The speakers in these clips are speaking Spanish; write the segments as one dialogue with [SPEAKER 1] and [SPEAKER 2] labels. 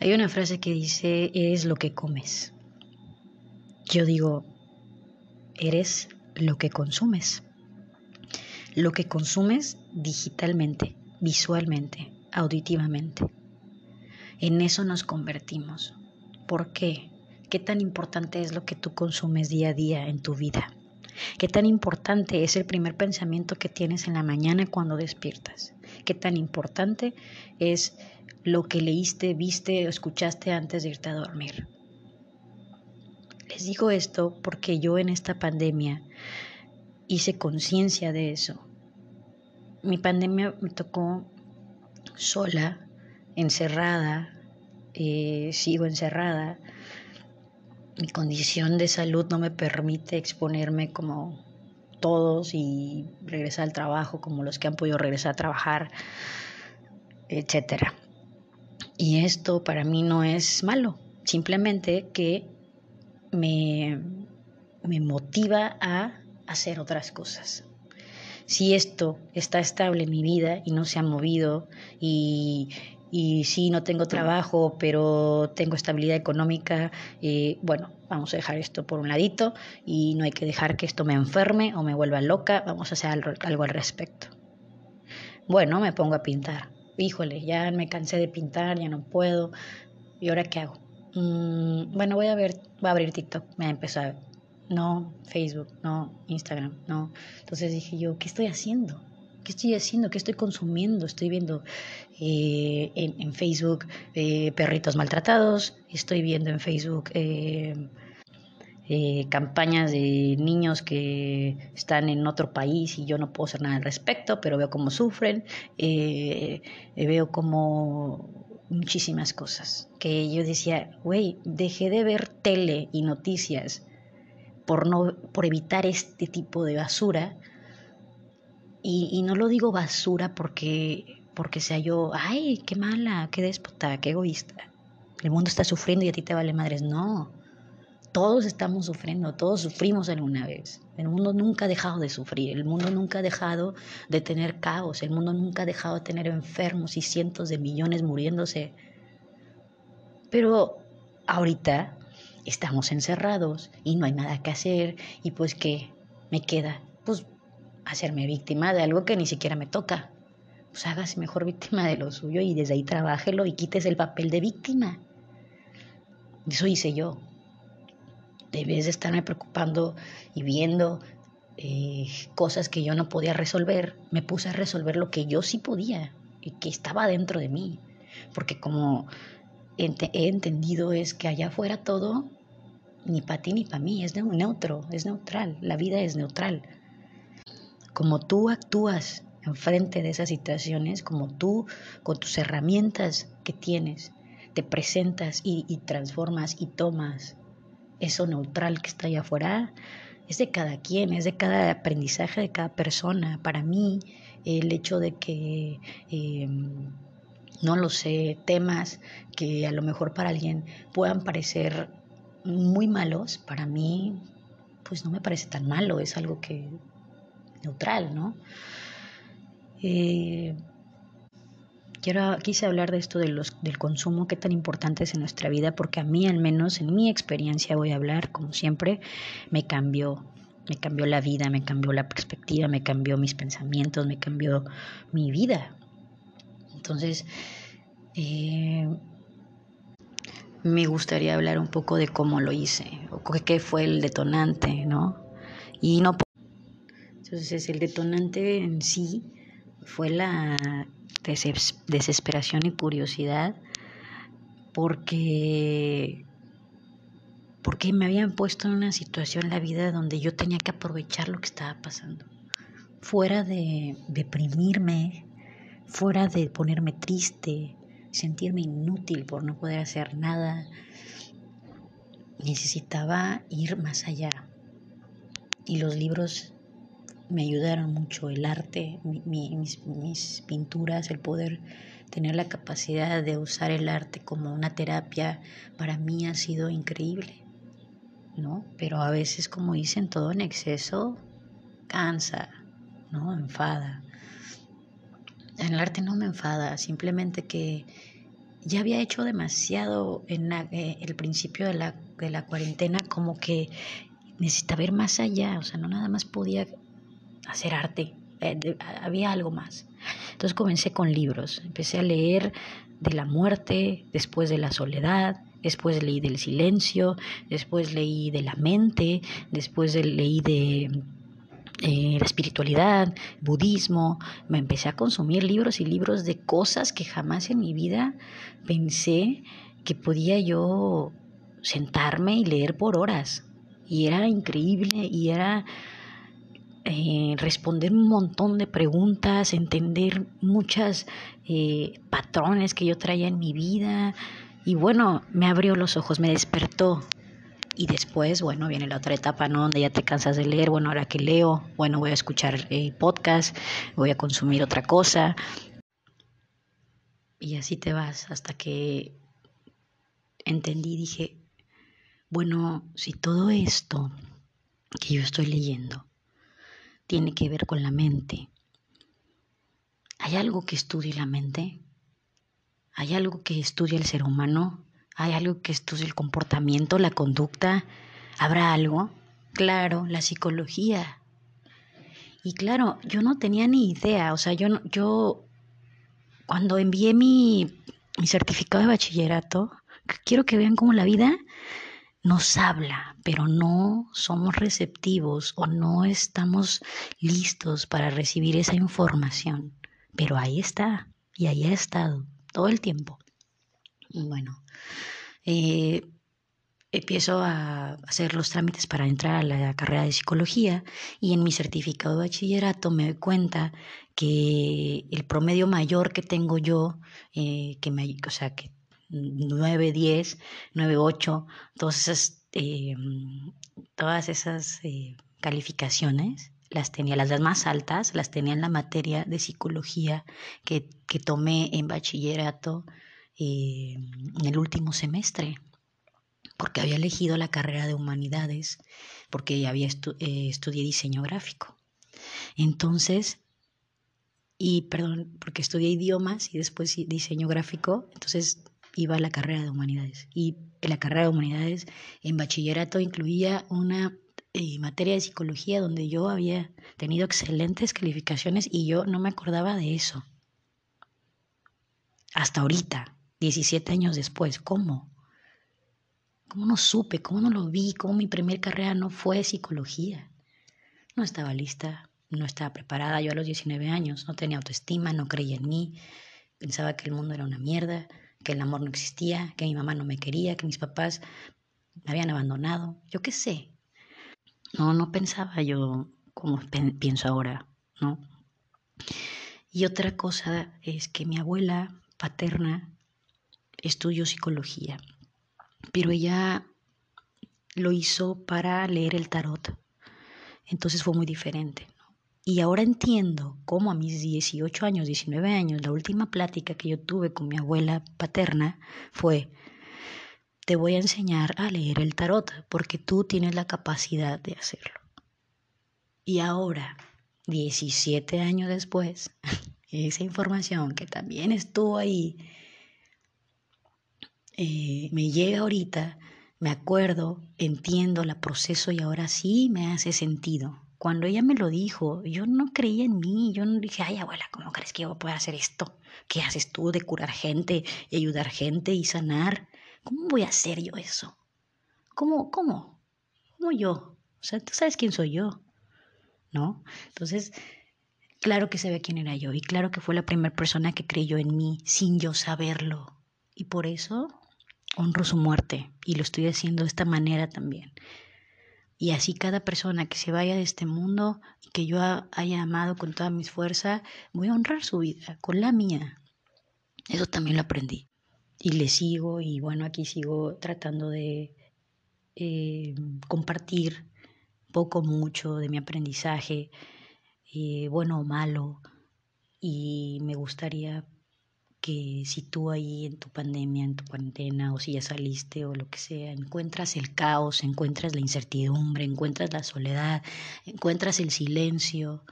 [SPEAKER 1] Hay una frase que dice, eres lo que comes. Yo digo, eres lo que consumes. Lo que consumes digitalmente, visualmente, auditivamente. En eso nos convertimos. ¿Por qué? ¿Qué tan importante es lo que tú consumes día a día en tu vida? ¿Qué tan importante es el primer pensamiento que tienes en la mañana cuando despiertas? ¿Qué tan importante es lo que leíste, viste o escuchaste antes de irte a dormir? Les digo esto porque yo en esta pandemia hice conciencia de eso. Mi pandemia me tocó sola, encerrada, eh, sigo encerrada. Mi condición de salud no me permite exponerme como todos y regresar al trabajo como los que han podido regresar a trabajar, etcétera. Y esto para mí no es malo, simplemente que me, me motiva a hacer otras cosas. Si esto está estable en mi vida y no se ha movido y, y si no tengo trabajo, pero tengo estabilidad económica, eh, bueno, vamos a dejar esto por un ladito y no hay que dejar que esto me enferme o me vuelva loca, vamos a hacer algo, algo al respecto. Bueno, me pongo a pintar. Híjole, ya me cansé de pintar, ya no puedo. ¿Y ahora qué hago? Mm, bueno, voy a ver, voy a abrir TikTok. Me empezó a no Facebook, no Instagram, no. Entonces dije yo, ¿qué estoy haciendo? ¿Qué estoy haciendo? ¿Qué estoy consumiendo? Estoy viendo eh, en, Facebook eh, perritos maltratados, estoy viendo en Facebook eh, campañas de niños que están en otro país y yo no puedo hacer nada al respecto, pero veo cómo sufren, veo como muchísimas cosas que yo decía, güey, dejé de ver tele y noticias por, no, por evitar este tipo de basura. Y, no lo digo basura porque, porque sea yo, ay, qué mala, qué déspota, qué egoísta. El mundo está sufriendo y a ti te vale madres. No, todos estamos sufriendo, todos sufrimos alguna vez. El mundo nunca ha dejado de sufrir, el mundo nunca ha dejado de tener caos, el mundo nunca ha dejado de tener enfermos y cientos de millones muriéndose. Pero ahorita estamos encerrados y no hay nada que hacer y pues qué me queda, pues hacerme víctima de algo que ni siquiera me toca. Pues hágase mejor víctima de lo suyo y desde ahí trabájelo y quites el papel de víctima. Eso hice yo. Debes de estarme preocupando y viendo eh, cosas que yo no podía resolver, me puse a resolver lo que yo sí podía y que estaba dentro de mí. Porque como he entendido es que allá afuera todo ni para ti ni para mí, es neutro, es neutral, la vida es neutral. Como tú actúas enfrente de esas situaciones, como tú con tus herramientas que tienes, te presentas y, transformas y tomas eso neutral que está allá afuera, es de cada quien, es de cada aprendizaje de cada persona. Para mí, el hecho de que, em, no lo sé, temas que a lo mejor para alguien puedan parecer muy malos, para mí, pues no me parece tan malo, es algo que neutral, ¿no? Eh, quiero, quise hablar de esto del consumo, qué tan importante es en nuestra vida, porque a mí, al menos en mi experiencia, voy a hablar, como siempre, me cambió, me cambió la vida, me cambió la perspectiva, me cambió mis pensamientos, me cambió mi vida. Entonces, eh, me gustaría hablar un poco de cómo lo hice, o qué fue el detonante, ¿no? Y no. Entonces, el detonante en sí fue la desesperación y curiosidad, porque porque me habían puesto en una situación en la vida donde yo tenía que aprovechar lo que estaba pasando. Fuera de deprimirme, fuera de ponerme triste, sentirme inútil por no poder hacer nada. Necesitaba ir más allá. Y los libros me ayudaron mucho, el arte, mis, mis pinturas, el poder tener la capacidad de usar el arte como una terapia, para mí ha sido increíble, ¿no? Pero a veces, como dicen, todo en exceso cansa, no enfada. En el arte no me enfada, simplemente que ya había hecho demasiado en eh, el principio de la, de la cuarentena, como que necesitaba ir más allá, o sea, no nada más podía hacer arte, eh, había algo más. Entonces comencé con libros, empecé a leer de la muerte, después de la soledad, después leí del silencio, después leí de la mente, después leí de eh, la espiritualidad, budismo, me empecé a consumir libros y libros de cosas que jamás en mi vida pensé que podía yo sentarme y leer por horas. Y era increíble y era eh, responder un montón de preguntas, entender muchas eh, patrones que yo traía en mi vida. Y bueno, me abrió los ojos, me despertó y después, bueno, viene la otra etapa, ¿no? Donde ya te cansas de leer, bueno, ahora que leo, bueno, voy a escuchar eh, podcast, voy a consumir otra cosa. Y así te vas hasta que entendí, dije, bueno, si todo esto que yo estoy leyendo tiene que ver con la mente, ¿hay algo que estudie la mente? ¿Hay algo que estudie el ser humano? ¿Hay algo que estudie el comportamiento, la conducta? ¿Habrá algo? Claro, la psicología. Y claro, yo no tenía ni idea, o sea, yo, yo cuando envié mi, mi certificado de bachillerato, quiero que vean cómo la vida nos habla, pero no somos receptivos o no estamos listos para recibir esa información. Pero ahí está, y ahí ha estado todo el tiempo. Bueno, eh, empiezo a hacer los trámites para entrar a la carrera de psicología y en mi certificado de bachillerato me doy cuenta que el promedio mayor que tengo yo, eh, que me, o sea, que 9, 10, 9, 8, todas esas, eh, todas esas calificaciones las tenía, las más altas, las tenía en la materia de psicología que, que tomé en bachillerato eh, en el último semestre, porque había elegido la carrera de humanidades, porque había eh, estudié diseño gráfico. Entonces, y perdón, porque estudié idiomas y después diseño gráfico, entonces iba a la carrera de humanidades. Y la carrera de humanidades en bachillerato incluía una eh, materia de psicología donde yo había tenido excelentes calificaciones y yo no me acordaba de eso. Hasta ahorita, 17 años después. ¿Cómo? ¿Cómo no supe? ¿Cómo no lo vi? ¿Cómo mi primer carrera no fue psicología? No estaba lista, no estaba preparada. Yo a los 19 años no tenía autoestima, no creía en mí. Pensaba que el mundo era una mierda, que el amor no existía, que mi mamá no me quería, que mis papás me habían abandonado. Yo qué sé. No, no pensaba yo como pienso ahora, ¿no? Y otra cosa es que mi abuela paterna estudió psicología, pero ella lo hizo para leer el tarot. Entonces fue muy diferente. Y ahora entiendo cómo a mis 18 años, 19 años, la última plática que yo tuve con mi abuela paterna fue, te voy a enseñar a leer el tarot porque tú tienes la capacidad de hacerlo. Y ahora, 17 años después, esa información que también estuvo ahí eh, me llega ahorita, me acuerdo, entiendo la proceso y ahora sí me hace sentido. Cuando ella me lo dijo, yo no creía en mí, yo no dije, ay abuela, ¿cómo crees que yo voy a poder hacer esto? ¿Qué haces tú de curar gente y ayudar gente y sanar? ¿Cómo voy a hacer yo eso? ¿Cómo, cómo? ¿Cómo yo? O sea, tú sabes quién soy yo, ¿no? Entonces, claro que sabía quién era yo y claro que fue la primera persona que creyó en mí sin yo saberlo. Y por eso honro su muerte y lo estoy haciendo de esta manera también. Y así cada persona que se vaya de este mundo y que yo haya amado con toda mi fuerza, voy a honrar su vida con la mía. Eso también lo aprendí. Y le sigo y bueno, aquí sigo tratando de eh, compartir poco mucho de mi aprendizaje, eh, bueno o malo. Y me gustaría que si tú ahí en tu pandemia, en tu cuarentena, o si ya saliste o lo que sea, encuentras el caos, encuentras la incertidumbre, encuentras la soledad, encuentras el silencio,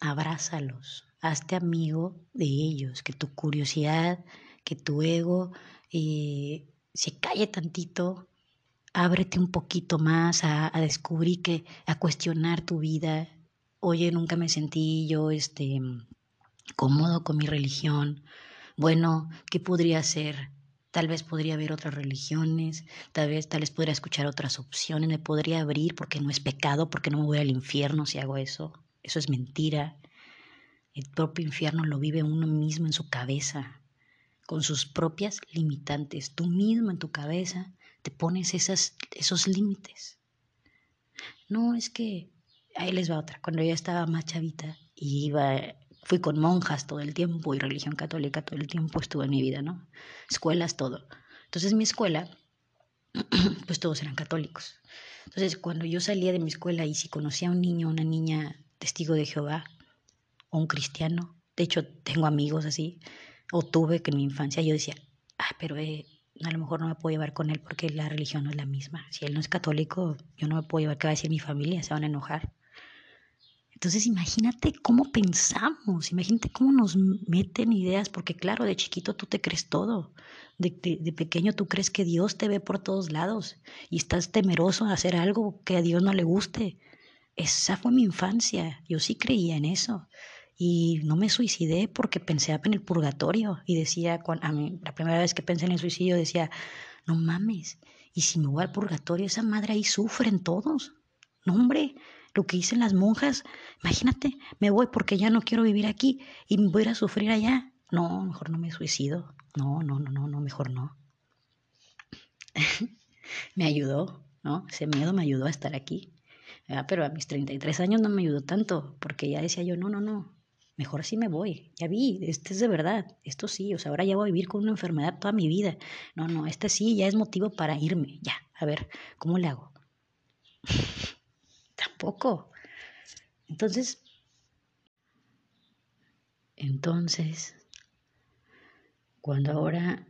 [SPEAKER 1] abrázalos, hazte amigo de ellos, que tu curiosidad, que tu ego eh, se calle tantito, ábrete un poquito más a, a, descubrir que, a cuestionar tu vida. Oye, nunca me sentí yo este cómodo con mi religión. Bueno, ¿qué podría hacer? Tal vez podría haber otras religiones, tal vez, tal vez podría escuchar otras opciones, me podría abrir porque no es pecado, porque no me voy al infierno si hago eso. Eso es mentira. El propio infierno lo vive uno mismo en su cabeza, con sus propias limitantes. Tú mismo en tu cabeza te pones esas, esos límites. No, es que ahí les va otra. Cuando yo estaba más chavita y iba Fui con monjas todo el tiempo y religión católica todo el tiempo estuvo en mi vida, ¿no? Escuelas, todo. Entonces mi escuela, pues todos eran católicos. Entonces cuando yo salía de mi escuela y si conocía a un niño o una niña testigo de Jehová o un cristiano, de hecho tengo amigos así, o tuve que en mi infancia yo decía, ah, pero eh, a lo mejor no me puedo llevar con él porque la religión no es la misma. Si él no es católico, yo no me puedo llevar, ¿qué va a decir mi familia? Se van a enojar. Entonces imagínate cómo pensamos, imagínate cómo nos meten ideas, porque claro, de chiquito tú te crees todo, de, pequeño tú crees que Dios te ve por todos lados y estás temeroso de hacer algo que a Dios no le guste. Esa fue mi infancia, yo sí creía en eso y no me suicidé porque pensé en el purgatorio y decía, a mí, la primera vez que pensé en el suicidio decía, no mames, y si me voy al purgatorio, esa madre ahí sufren todos. No, hombre, lo que dicen las monjas, imagínate, me voy porque ya no quiero vivir aquí y voy a ir a sufrir allá. No, mejor no me suicido. No, no, no, no, no, mejor no. me ayudó, ¿no? Ese miedo me ayudó a estar aquí. Pero a mis 33 años no me ayudó tanto, porque ya decía yo, no, no, no, mejor así me voy. Ya vi, este es de verdad, esto sí, o sea, ahora ya voy a vivir con una enfermedad toda mi vida. No, no, este sí ya es motivo para irme, ya, a ver, ¿cómo le hago? Tampoco. Entonces, entonces, cuando ahora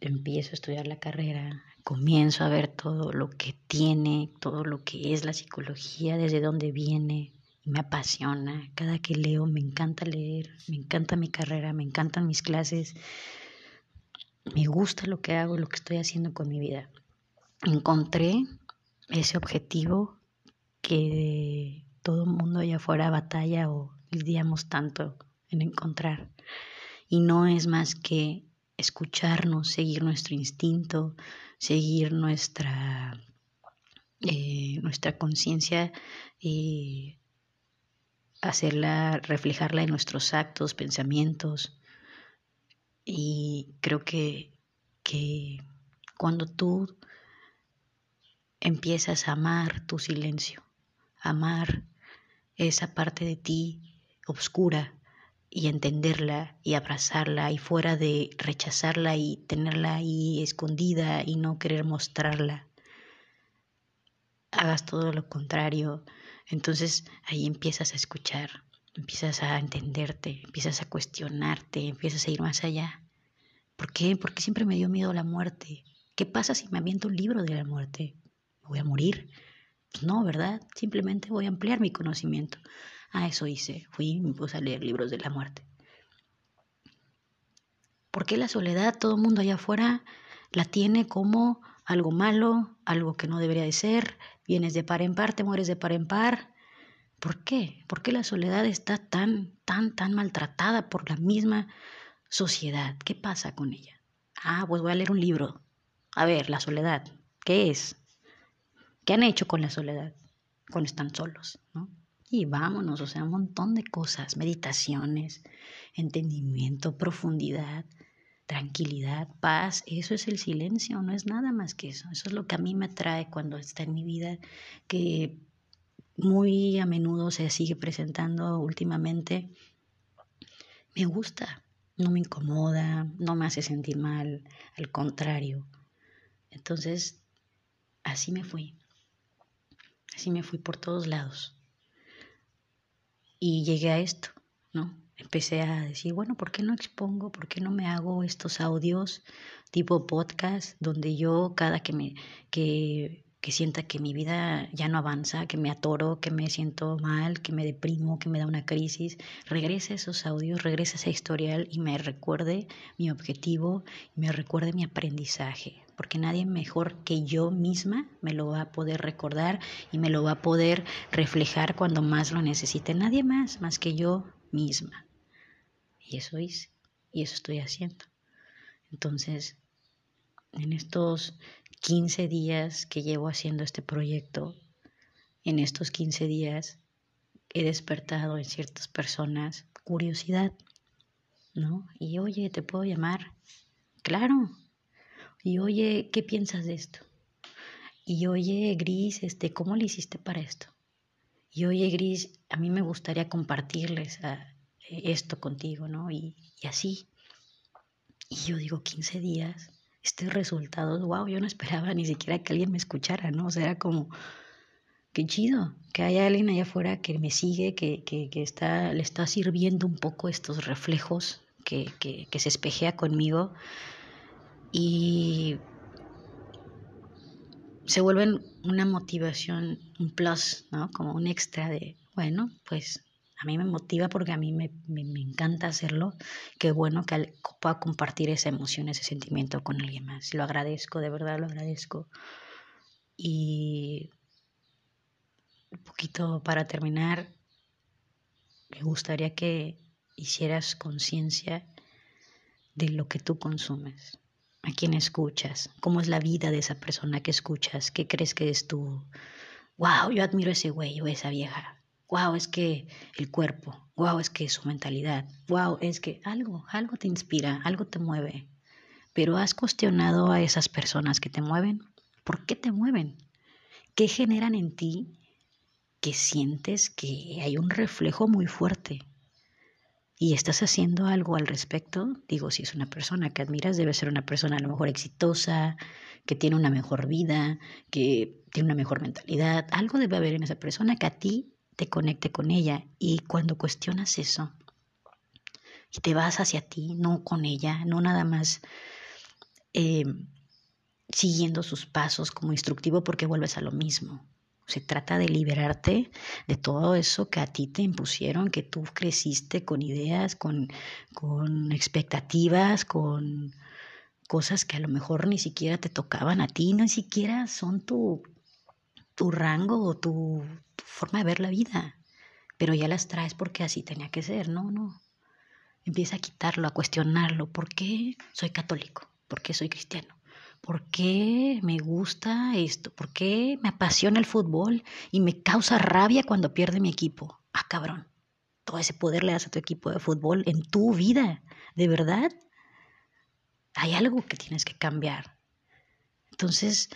[SPEAKER 1] empiezo a estudiar la carrera, comienzo a ver todo lo que tiene, todo lo que es la psicología, desde dónde viene, me apasiona. Cada que leo me encanta leer, me encanta mi carrera, me encantan mis clases, me gusta lo que hago, lo que estoy haciendo con mi vida. Encontré ese objetivo que todo el mundo allá afuera batalla o lidiamos tanto en encontrar. Y no es más que escucharnos, seguir nuestro instinto, seguir nuestra, eh, nuestra conciencia y hacerla, reflejarla en nuestros actos, pensamientos. Y creo que, que cuando tú empiezas a amar tu silencio, amar esa parte de ti oscura y entenderla y abrazarla y fuera de rechazarla y tenerla ahí escondida y no querer mostrarla. Hagas todo lo contrario. Entonces ahí empiezas a escuchar, empiezas a entenderte, empiezas a cuestionarte, empiezas a ir más allá. ¿Por qué? Porque siempre me dio miedo la muerte. ¿Qué pasa si me aviento un libro de la muerte? ¿Me voy a morir? Pues no, ¿verdad? Simplemente voy a ampliar mi conocimiento. Ah, eso hice. Fui y me puse a leer libros de la muerte. ¿Por qué la soledad todo el mundo allá afuera la tiene como algo malo, algo que no debería de ser? Vienes de par en par, te mueres de par en par. ¿Por qué? ¿Por qué la soledad está tan, tan, tan maltratada por la misma sociedad? ¿Qué pasa con ella? Ah, pues voy a leer un libro. A ver, la soledad, ¿qué es? ¿Qué han hecho con la soledad cuando están solos? ¿no? Y vámonos, o sea, un montón de cosas, meditaciones, entendimiento, profundidad, tranquilidad, paz, eso es el silencio, no es nada más que eso. Eso es lo que a mí me atrae cuando está en mi vida, que muy a menudo se sigue presentando últimamente. Me gusta, no me incomoda, no me hace sentir mal, al contrario. Entonces, así me fui. Así me fui por todos lados. Y llegué a esto, ¿no? Empecé a decir, bueno, ¿por qué no expongo? ¿Por qué no me hago estos audios tipo podcast donde yo cada que me que, que sienta que mi vida ya no avanza, que me atoro, que me siento mal, que me deprimo, que me da una crisis, regrese esos audios, regrese a ese historial y me recuerde mi objetivo, me recuerde mi aprendizaje, porque nadie mejor que yo misma me lo va a poder recordar y me lo va a poder reflejar cuando más lo necesite. Nadie más, más que yo misma. Y eso hice, y eso estoy haciendo. Entonces, en estos 15 días que llevo haciendo este proyecto, en estos 15 días he despertado en ciertas personas curiosidad, ¿no? Y oye, ¿te puedo llamar? Claro. Y oye, ¿qué piensas de esto? Y oye, Gris, este, ¿cómo le hiciste para esto? Y oye, Gris, a mí me gustaría compartirles ah, esto contigo, ¿no? Y, y así. Y yo digo, 15 días este resultado, wow, yo no esperaba ni siquiera que alguien me escuchara, ¿no? O sea, era como, qué chido, que haya alguien allá afuera que me sigue, que, que, que está, le está sirviendo un poco estos reflejos, que, que, que se espejea conmigo y se vuelven una motivación, un plus, ¿no? Como un extra de, bueno, pues a mí me motiva porque a mí me, encanta hacerlo. Qué bueno que pueda compartir esa emoción, ese sentimiento con alguien más. Lo agradezco, de verdad lo agradezco. Y un poquito para terminar, me gustaría que hicieras conciencia de lo que tú consumes, a quién escuchas, cómo es la vida de esa persona que escuchas, qué crees que es tú. Wow, yo admiro ese güey o esa vieja wow, es que el cuerpo, wow, es que su mentalidad, wow, es que algo, algo te inspira, algo te mueve. Pero has cuestionado a esas personas que te mueven. ¿Por qué te mueven? ¿Qué generan en ti que sientes que hay un reflejo muy fuerte? y estás haciendo algo al respecto, digo, si es una persona que admiras, debe ser una persona a lo mejor exitosa, que tiene una mejor vida, que tiene una mejor mentalidad, algo debe haber en esa persona que a ti te conecte con ella. Y cuando cuestionas eso y te vas hacia ti, no con ella, no nada más eh, siguiendo sus pasos como instructivo porque vuelves a lo mismo. Se trata de liberarte de todo eso que a ti te impusieron, que tú creciste con ideas, con, con expectativas, con cosas que a lo mejor ni siquiera te tocaban a ti, ni siquiera son tu, tu rango o tu, forma de ver la vida, pero ya las traes porque así tenía que ser, no, no. Empieza a quitarlo, a cuestionarlo. ¿Por qué soy católico? ¿Por qué soy cristiano? ¿Por qué me gusta esto? ¿Por qué me apasiona el fútbol y me causa rabia cuando pierde mi equipo? Ah, cabrón. Todo ese poder le das a tu equipo de fútbol en tu vida. ¿De verdad? Hay algo que tienes que cambiar. Entonces,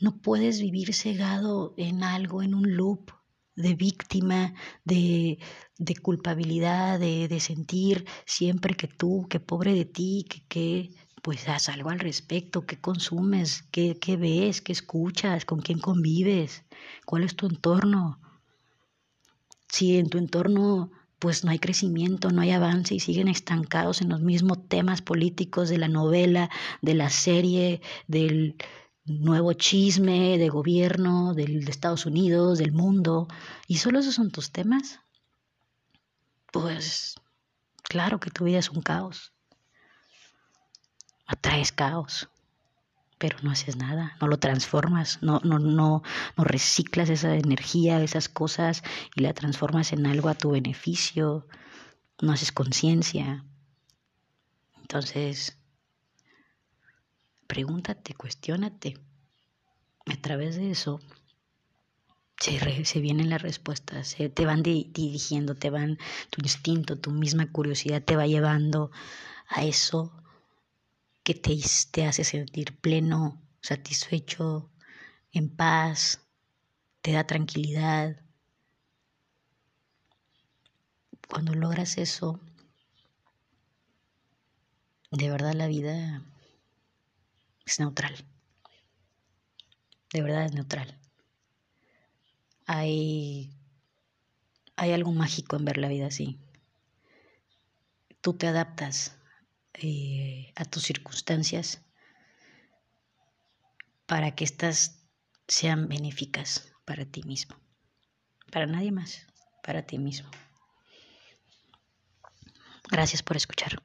[SPEAKER 1] no puedes vivir cegado en algo, en un loop de víctima, de, de culpabilidad, de, de, sentir siempre que tú, que pobre de ti, que, que pues haz algo al respecto, qué consumes, qué, qué ves, qué escuchas, con quién convives, cuál es tu entorno. Si en tu entorno pues no hay crecimiento, no hay avance y siguen estancados en los mismos temas políticos de la novela, de la serie, del, nuevo chisme de gobierno, del, de Estados Unidos, del mundo, y solo esos son tus temas, pues claro que tu vida es un caos. Atraes caos, pero no haces nada, no lo transformas, no, no, no, no reciclas esa energía, esas cosas y la transformas en algo a tu beneficio, no haces conciencia. Entonces, pregúntate, cuestiónate. A través de eso se, vienen las respuestas, se te van dirigiendo, te van, tu instinto, tu misma curiosidad te va llevando a eso que te, te hace sentir pleno, satisfecho, en paz, te da tranquilidad. Cuando logras eso, de verdad la vida es neutral. De verdad es neutral. Hay, hay algo mágico en ver la vida así. Tú te adaptas eh, a tus circunstancias para que estas sean benéficas para ti mismo, para nadie más, para ti mismo. Gracias por escuchar.